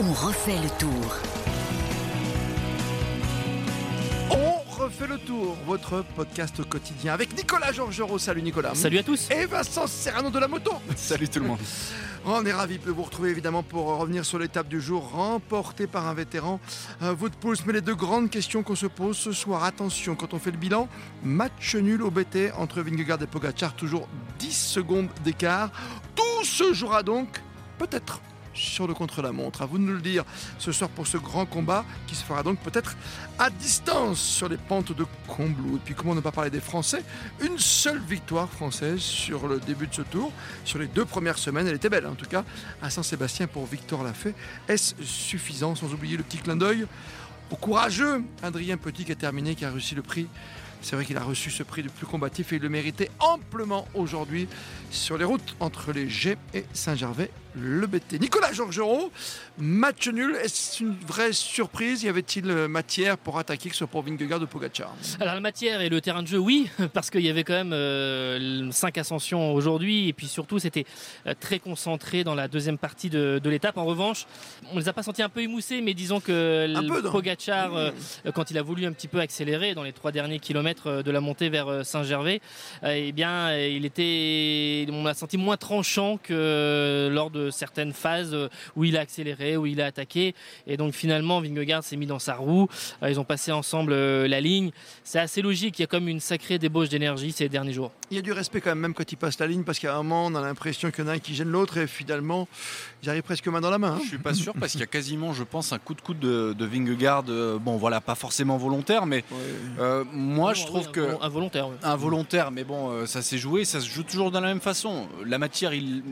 On refait le tour. On refait le tour, votre podcast quotidien avec Nicolas Georgerot. Salut Nicolas. Salut à tous. Et Vincent Serrano de la moto. Salut tout le monde. On est ravis de vous retrouver évidemment pour revenir sur l'étape du jour remportée par un vétéran. Euh, votre pouce, mais les deux grandes questions qu'on se pose ce soir. Attention, quand on fait le bilan, match nul au BT entre Vingegaard et Pogacar, toujours 10 secondes d'écart. Tout se jouera donc peut-être sur le contre-la-montre. À vous de nous le dire ce soir pour ce grand combat qui se fera donc peut-être à distance sur les pentes de Combloux. Et puis comment ne pas parler des Français? Une seule victoire française sur le début de ce tour. Sur les deux premières semaines, elle était belle en tout cas, à Saint-Sébastien pour Victor Lafay. Est-ce suffisant? Sans oublier le petit clin d'œil au courageux Adrien Petit qui a terminé, qui a réussi le prix c'est vrai qu'il a reçu ce prix de plus combatif et il le méritait amplement aujourd'hui sur les routes entre les G et Saint-Gervais, le BT. Nicolas Georgerot, match nul, est-ce une vraie surprise? Y avait-il matière pour attaquer que ce soit pour Vingegaard ou Pogacar? Alors la matière et le terrain de jeu, oui, parce qu'il y avait quand même euh, 5 ascensions aujourd'hui. Et puis surtout c'était euh, très concentré dans la deuxième partie de, de l'étape. En revanche, on les a pas sentis un peu émoussés, mais disons que Pogacar, euh, quand il a voulu un petit peu accélérer dans les trois derniers kilomètres de la montée vers euh, Saint-Gervais, euh, eh bien, il était, on l'a senti moins tranchant que lors de certaines phases où il a accéléré, où il a attaqué. Et donc finalement, Vingegaard s'est mis dans sa roue. Euh, Ils ont passé ensemble euh, la ligne. C'est assez logique. Il y a comme une sacrée débauche d'énergie ces derniers jours. Il y a du respect quand même, même quand il passe la ligne, parce qu'à un moment, on a l'impression qu'il y en a un qui gêne l'autre et finalement, ils arrivent presque main dans la main. hein. Je suis pas sûr parce qu'il y a quasiment, je pense, un coup de coude de, de Vingegaard. euh, Bon, voilà, pas forcément volontaire, mais euh, moi, je Non, trouve oui, que invol- involontaire. oui. involontaire, mais bon, euh, ça s'est joué, ça se joue toujours de la même façon. La matière, il- il-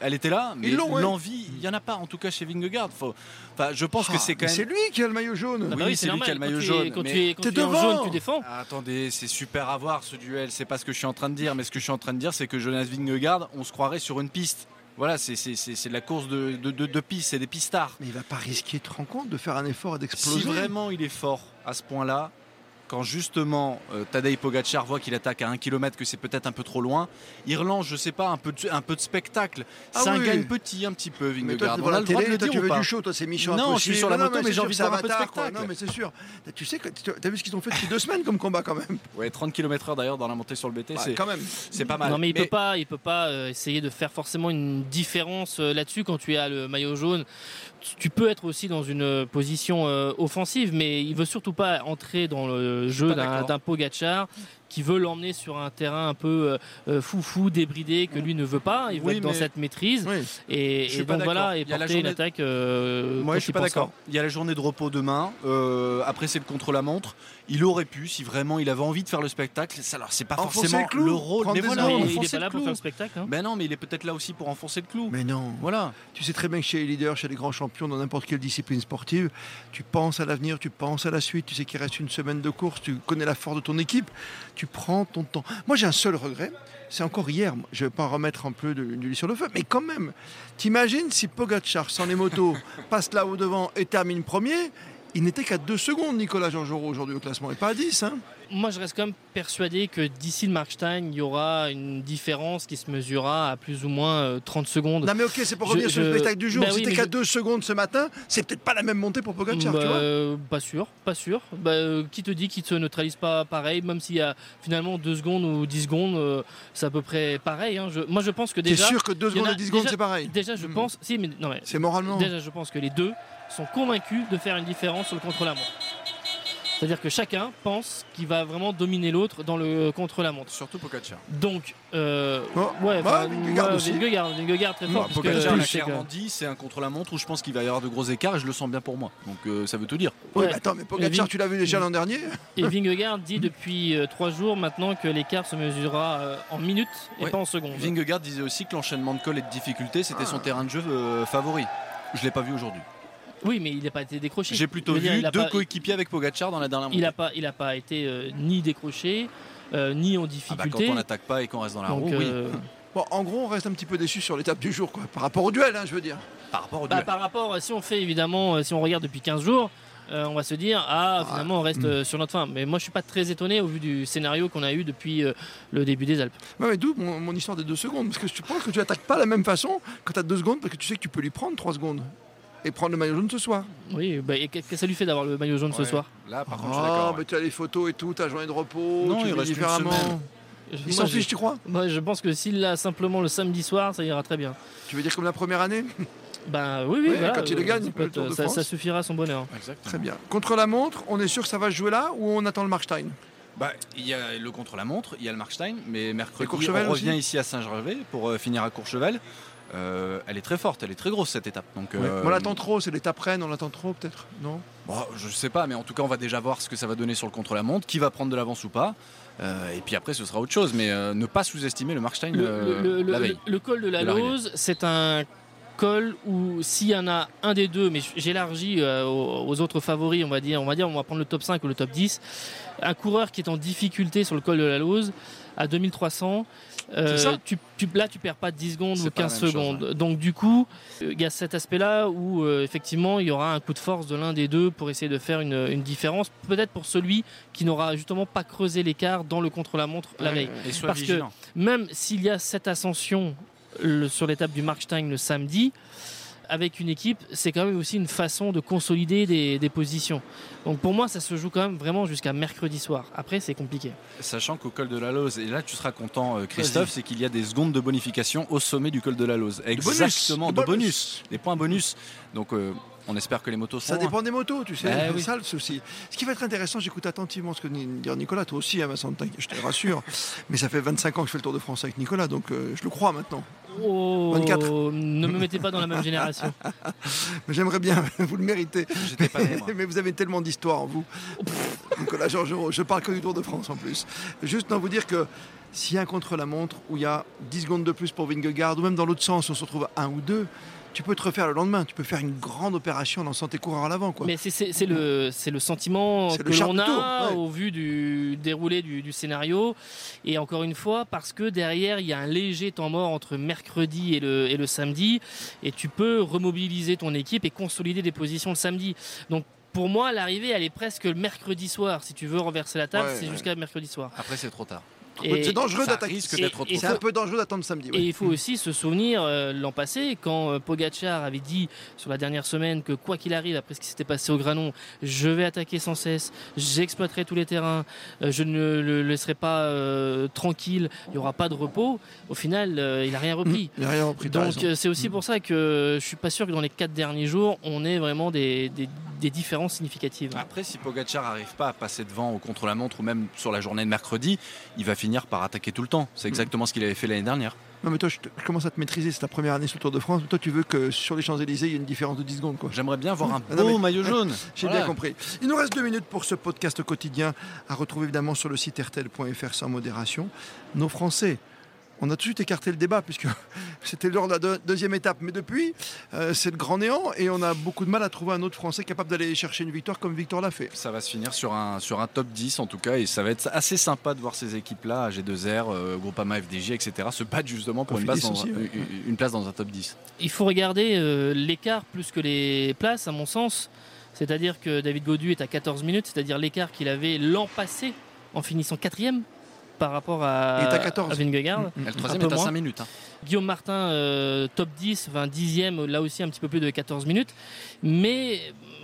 elle était là, mais l'envie, il y en a pas, en tout cas chez Vingegaard. Faut- Enfin, je pense que Ah, c'est quand mais même. C'est lui qui a le maillot jaune. Ah bah Oui, oui, c'est lui qui a le maillot Quand tu es- jaune, Quand mais- tu es, quand T'es tu es en devant. jaune, tu défends. Ah, Attendez, c'est super à voir ce duel. C'est pas ce que je suis en train de dire, mais ce que je suis en train de dire, c'est que Jonas Vingegaard, on se croirait sur une piste. Voilà, c'est c'est- c'est- c'est de la course de, de, de- de piste, c'est des pistards. Mais il va pas risquer, tu te rends compte, de faire un effort et Si d'exploser vraiment il est fort à ce point-là, quand justement euh, Tadej Pogacar voit qu'il attaque à un kilomètre, que c'est peut-être un peu trop loin, il relance, je sais pas, un peu de, un peu de spectacle. Ah c'est un gagne petit, un petit peu, Mais toi, Vingegaard. On a la le droit de télé, le toi, dire tu veux du show, toi, c'est Mission Non, je suis sur la Non, moto, mais j'ai envie de voir un peu de quoi. Non, mais c'est sûr. Tu sais, que tu as vu ce qu'ils ont fait depuis deux semaines comme combat quand même. Ouais, 30 km/h d'ailleurs dans la montée sur le BT, c'est quand même. c'est pas mal. Non mais il peut pas, il peut pas euh, essayer de faire forcément une différence euh, là-dessus quand tu as le maillot jaune. Tu- peux être aussi dans une euh, position euh, offensive, mais il veut surtout pas entrer dans le jeu d'un Pogacar qui veut l'emmener sur un terrain un peu euh, euh, foufou, débridé que lui ne veut pas. Il veut Oui, être dans mais- cette maîtrise. Oui. Et, et donc voilà, et porter une attaque. euh, Moi, je suis pas d'accord. Il y a la journée de repos demain. Euh, après, c'est le contre-la-montre. Il aurait pu, si vraiment il avait envie de faire le spectacle. Ça, Alors, c'est pas Enfoncer forcément le clou, le rôle. Mais des voilà, il enfoncer est pas là pour clou. faire le spectacle. hein. Ben non, mais il est peut-être là aussi pour enfoncer le clou. Mais non. Voilà. Tu sais très bien que chez les leaders, chez les grands champions, dans n'importe quelle discipline sportive, tu penses à l'avenir, tu penses à la suite, tu sais qu'il reste une semaine de course, tu connais la force de ton équipe, tu prends ton temps. Moi, j'ai un seul regret, c'est encore hier, je ne vais pas remettre un peu de l'huile sur le feu, mais quand même, t'imagines si Pogacar, sans les motos, passe là au devant et termine premier, il n'était qu'à 2 secondes, Nicolas Georgerot, aujourd'hui au classement, et pas à 10. Hein. Moi, je reste quand même persuadé que d'ici le Markstein, il y aura une différence qui se mesurera à plus ou moins euh, 30 secondes. Non mais ok, c'est pour Je- revenir sur le spectacle du jour. Bah si oui, t'es qu'à je- 2 secondes ce matin, c'est peut-être pas la même montée pour Pogacar, Bah, tu vois. euh, Pas sûr, pas sûr. Bah, euh, qui te dit qu'il ne se neutralise pas pareil, même s'il y a finalement 2 secondes ou 10 secondes, euh, c'est à peu près pareil. hein. Moi, je pense que T'es déjà. sûr que 2 il y en secondes a et 10 secondes, c'est pareil? Déjà, je Mhm. pense. Si, mais non, mais C'est moralement. déjà, je pense que les deux sont convaincus de faire une différence sur le contre-la-montre. C'est-à-dire que chacun pense qu'il va vraiment dominer l'autre dans le contre-la-montre. Surtout Pogacar. Donc, euh, Oh, ouais, bah, Vingegaard ouais, aussi. Vingegaard, Vingegaard très fort. Puisque Pogacar l'a clairement dit, c'est un contre-la-montre où je pense qu'il va y avoir de gros écarts et je le sens bien pour moi. Donc euh, ça veut tout dire. Oui, Ouais. mais attends, mais Pogacar, Ving- tu l'as vu déjà l'an dernier Et Vingegaard dit depuis euh, trois jours maintenant que l'écart se mesurera euh, en minutes et Ouais. pas en secondes. Vingegaard disait aussi que l'enchaînement de col et de difficulté, c'était son Ah. terrain de jeu euh, favori. Je l'ai pas vu aujourd'hui. Oui, mais il n'a pas été décroché. J'ai plutôt dire, vu deux pas- coéquipiers avec Pogacar dans la dernière montée. Il n'a pas, il a pas été euh, ni décroché, euh, ni en Ah bah, difficulté. quand on n'attaque pas et qu'on reste dans la Donc, roue, oui. euh, Bon, en gros, on reste un petit peu déçu sur l'étape du jour, quoi, par rapport au duel, hein, je veux dire. Par rapport au bah, duel. par rapport, si on fait évidemment, si on regarde depuis 15 jours, euh, on va se dire ah finalement on reste euh, sur notre fin. Mais moi je suis pas très étonné au vu du scénario qu'on a eu depuis euh, le début des Alpes. Ouais, mais d'où mon, mon histoire des deux secondes? Parce que je pense que tu attaques pas de la même façon quand tu as deux secondes, parce que tu sais que tu peux lui prendre trois secondes. Et prendre le maillot jaune ce soir. Oui, bah, et qu'est-ce que ça lui fait d'avoir le maillot jaune ce soir Là, par contre, je suis Ah, d'accord. mais ouais. tu as les photos et tout, ta journée de repos, Non, tu il reste une différemment. semaine. Il Moi, s'en je- fiche, tu crois? Moi je pense que s'il l'a simplement le samedi soir, ça ira très bien. Tu veux dire comme la première année? Bah oui, oui, voilà, quand il le gagne, le Tour de ça, ça suffira à son bonheur. Exactement. Très bien. Contre la montre, on est sûr que ça va se jouer là ou on attend le Markstein? Bah, il y a le contre-la-montre, il y a le Markstein, mais mercredi, Courchevel on revient aussi ici à Saint-Gervais pour euh, finir à Courchevel. Euh, elle est très forte, elle est très grosse cette étape. Donc, euh, On l'attend trop, c'est l'étape reine, on l'attend trop peut-être Non? Bon, je sais pas, mais en tout cas, on va déjà voir ce que ça va donner sur le contre-la-montre, qui va prendre de l'avance ou pas. Euh, et puis après, ce sera autre chose. Mais euh, ne pas sous-estimer le Markstein Le, euh, le- le- la veille. le col de la. Lose, c'est un col où s'il y en a un des deux, mais j'élargis euh, aux, autres favoris, on va dire, on va dire, on va prendre le top 5 ou le top 10, un coureur qui est en difficulté sur le col de la Lose à 2300. euh, tu, tu- là, tu perds pas 10 secondes ou pas la 15 même chose, secondes. Donc, du coup, il y a cet aspect-là où, euh, effectivement, il y aura un coup de force de l'un des deux pour essayer de faire une, une différence. Peut-être pour celui qui n'aura justement pas creusé l'écart dans le contre-la-montre la veille parce que- même s'il y a cette ascension le- sur l'étape du Markstein le samedi, avec une équipe, c'est quand même aussi une façon de consolider des, des positions. Donc pour moi, ça se joue quand même vraiment jusqu'à mercredi soir. Après, c'est compliqué. Sachant qu'au col de la Lose, et là tu seras content euh, Christophe, c'est qu'il y a des secondes de bonification au sommet du col de la Lose. Exactement, de de bonus, des points bonus. Donc euh, on espère que les motos Ça seront. dépend des motos, tu sais. C'est oui. ça le souci. Ce qui va être intéressant, j'écoute attentivement ce que dit Nicolas, toi aussi, hein, Vincent, je te rassure. Mais ça fait 25 ans que je fais le Tour de France avec Nicolas, donc euh, je le crois maintenant. Oh, 24. ne me mettez pas dans la même génération. Mais j'aimerais bien, vous le méritez. J'étais pas né, moi. Mais vous avez tellement d'histoires en vous. Nicolas Georgerot, je parle que du Tour de France en plus. Juste non vous dire que s'il y a un contre-la-montre où il y a 10 secondes de plus pour Vingegaard, ou même dans l'autre sens, on se retrouve à un ou deux, tu peux te refaire le lendemain. Tu peux faire une grande opération en lançant tes coureurs à l'avant. quoi. Mais c'est- le, c'est le sentiment que l'on a ouais. au vu du déroulé du, du scénario. Et encore une fois, parce que derrière, il y a un léger temps mort entre mercredi et le, et le samedi. Et tu peux remobiliser ton équipe et consolider des positions le samedi. Donc pour moi, l'arrivée, elle est presque le mercredi soir. Si tu veux renverser la table, Ouais, c'est ouais. jusqu'à mercredi soir. Après c'est trop tard. C'est dangereux d'attaquer. C'est un peu dangereux d'attendre samedi. ouais. Et il faut aussi se souvenir euh, l'an passé, quand euh, Pogacar avait dit sur la dernière semaine que quoi qu'il arrive, après ce qui s'était passé au Granon, je vais attaquer sans cesse, j'exploiterai tous les terrains, euh, je ne le laisserai pas euh, tranquille, il n'y aura pas de repos. Au final, euh, il n'a rien repris. Il a rien repris. Donc euh, c'est aussi pour ça que je suis pas sûr que dans les quatre derniers jours, on ait vraiment des, des- des différences significatives. Après, si Pogacar n'arrive pas à passer devant au contre-la-montre ou même sur la journée de mercredi, il va finir par attaquer tout le temps. C'est exactement ce qu'il avait fait l'année dernière. Non, mais toi, je, te- je commence à te maîtriser. C'est ta première année sur le Tour de France. Toi, tu veux que sur les Champs-Élysées, il y ait une différence de 10 secondes. Quoi. J'aimerais bien voir un Ah non, beau mais- maillot jaune. J'ai Voilà. bien compris. Il nous reste deux minutes pour ce podcast quotidien à retrouver évidemment sur le site rtl.fr sans modération. Nos Français. On a tout de suite écarté le débat puisque c'était lors de la deux- deuxième étape. Mais depuis, euh, c'est le grand néant et on a beaucoup de mal à trouver un autre Français capable d'aller chercher une victoire comme Victor l'a fait. Ça va se finir sur un, sur un top 10 en tout cas et ça va être assez sympa de voir ces équipes-là, AG2R, euh, Groupama FDJ, etc. se battre justement pour une, Cofidis place dans, aussi, ouais. une- une place dans un top 10. Il faut regarder euh, l'écart plus que les places, à mon sens. C'est-à-dire que David Godu est à 14 minutes, c'est-à-dire l'écart qu'il avait l'an passé en finissant quatrième par rapport à, à 14. à Vingegaard. Mm, mm. Et le troisième est à moins. 5 minutes. hein. Guillaume Martin, euh, top 10, 20 dixième, là aussi un petit peu plus de 14 minutes. Mais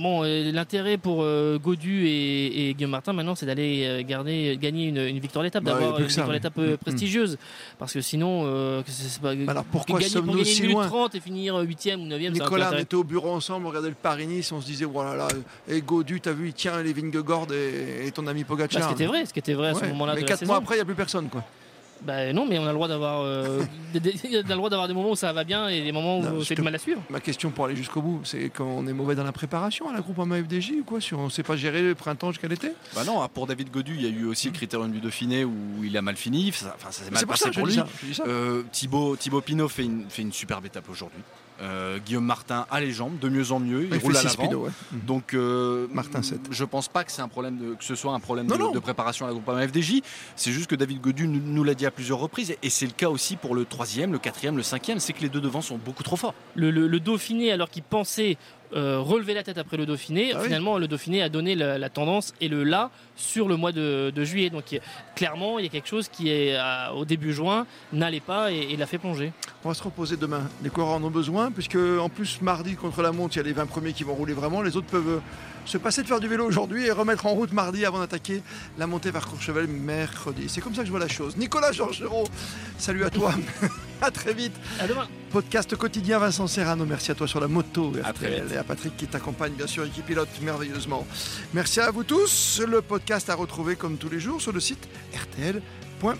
bon, euh, l'intérêt pour euh, Godu et, et Guillaume Martin maintenant, c'est d'aller garder, gagner une, une victoire d'étape, Bah, d'avoir une victoire d'étape euh, Mm. prestigieuse. Parce que sinon, euh, c'est pas. Alors pourquoi sommes-nous gagner si 1 minute loin 30 et finir 8ème ou 9ème, Nicolas, on était au bureau ensemble, on regardait le Paris-Nice, on se disait, voilà, là, et Godu, t'as vu, il tient les Vingegaard et, et ton ami Bah, Pogacar. ce qui était vrai, ce qui était vrai à ce moment-là Mais de la quatre saison. mois après, il n'y a plus personne. Quoi. Bah non, mais on a le droit d'avoir, euh, des- droit d'avoir des moments où ça va bien et des moments où c'est du mal à suivre. Ma question pour aller jusqu'au bout, c'est quand on est mauvais dans la préparation à la groupe FDJ ou quoi Si on ne sait pas gérer le printemps jusqu'à l'été? Bah non, ah, pour David Godu, il y a eu aussi le critérium du Dauphiné où il a mal fini. Ça, enfin, ça s'est mal pour passé ça pour lui. ça. Euh, Thibaut, Thibaut Pinot fait une, fait une superbe étape aujourd'hui. Euh, Guillaume Martin a les jambes, de mieux en mieux, il, il roule à 6 l'avant. ouais. Donc euh, Martin, sept. je pense pas que c'est un problème de, que ce soit un problème Non, de, non. de préparation à la Groupama FDJ. C'est juste que David Godu nous, nous l'a dit à plusieurs reprises et, c'est le cas aussi pour le troisième, le quatrième, le cinquième. C'est que les deux devant sont beaucoup trop forts. le, le- le Dauphiné, alors qu'il pensait euh, relever la tête après le Dauphiné. Ah oui. Finalement, le Dauphiné a donné la, la tendance et le là sur le mois de, de juillet. Donc il clairement, il y a quelque chose qui est à- au début juin n'allait pas et, et l'a fait plonger. On va se reposer demain. Les coureurs en ont besoin, puisque en plus, mardi, contre la montre, il y a les 20 premiers qui vont rouler vraiment. Les autres peuvent euh, se passer de faire du vélo aujourd'hui et remettre en route mardi avant d'attaquer la montée vers Courchevel mercredi. C'est comme ça que je vois la chose. Nicolas Georgerot, salut à toi. à très vite. À demain. Podcast quotidien Vincent Serrano. Merci à toi sur la moto À RTL et à Patrick qui t'accompagne bien sûr et qui pilote merveilleusement. Merci à vous tous. Le podcast à retrouver comme tous les jours sur le site rtl.fr.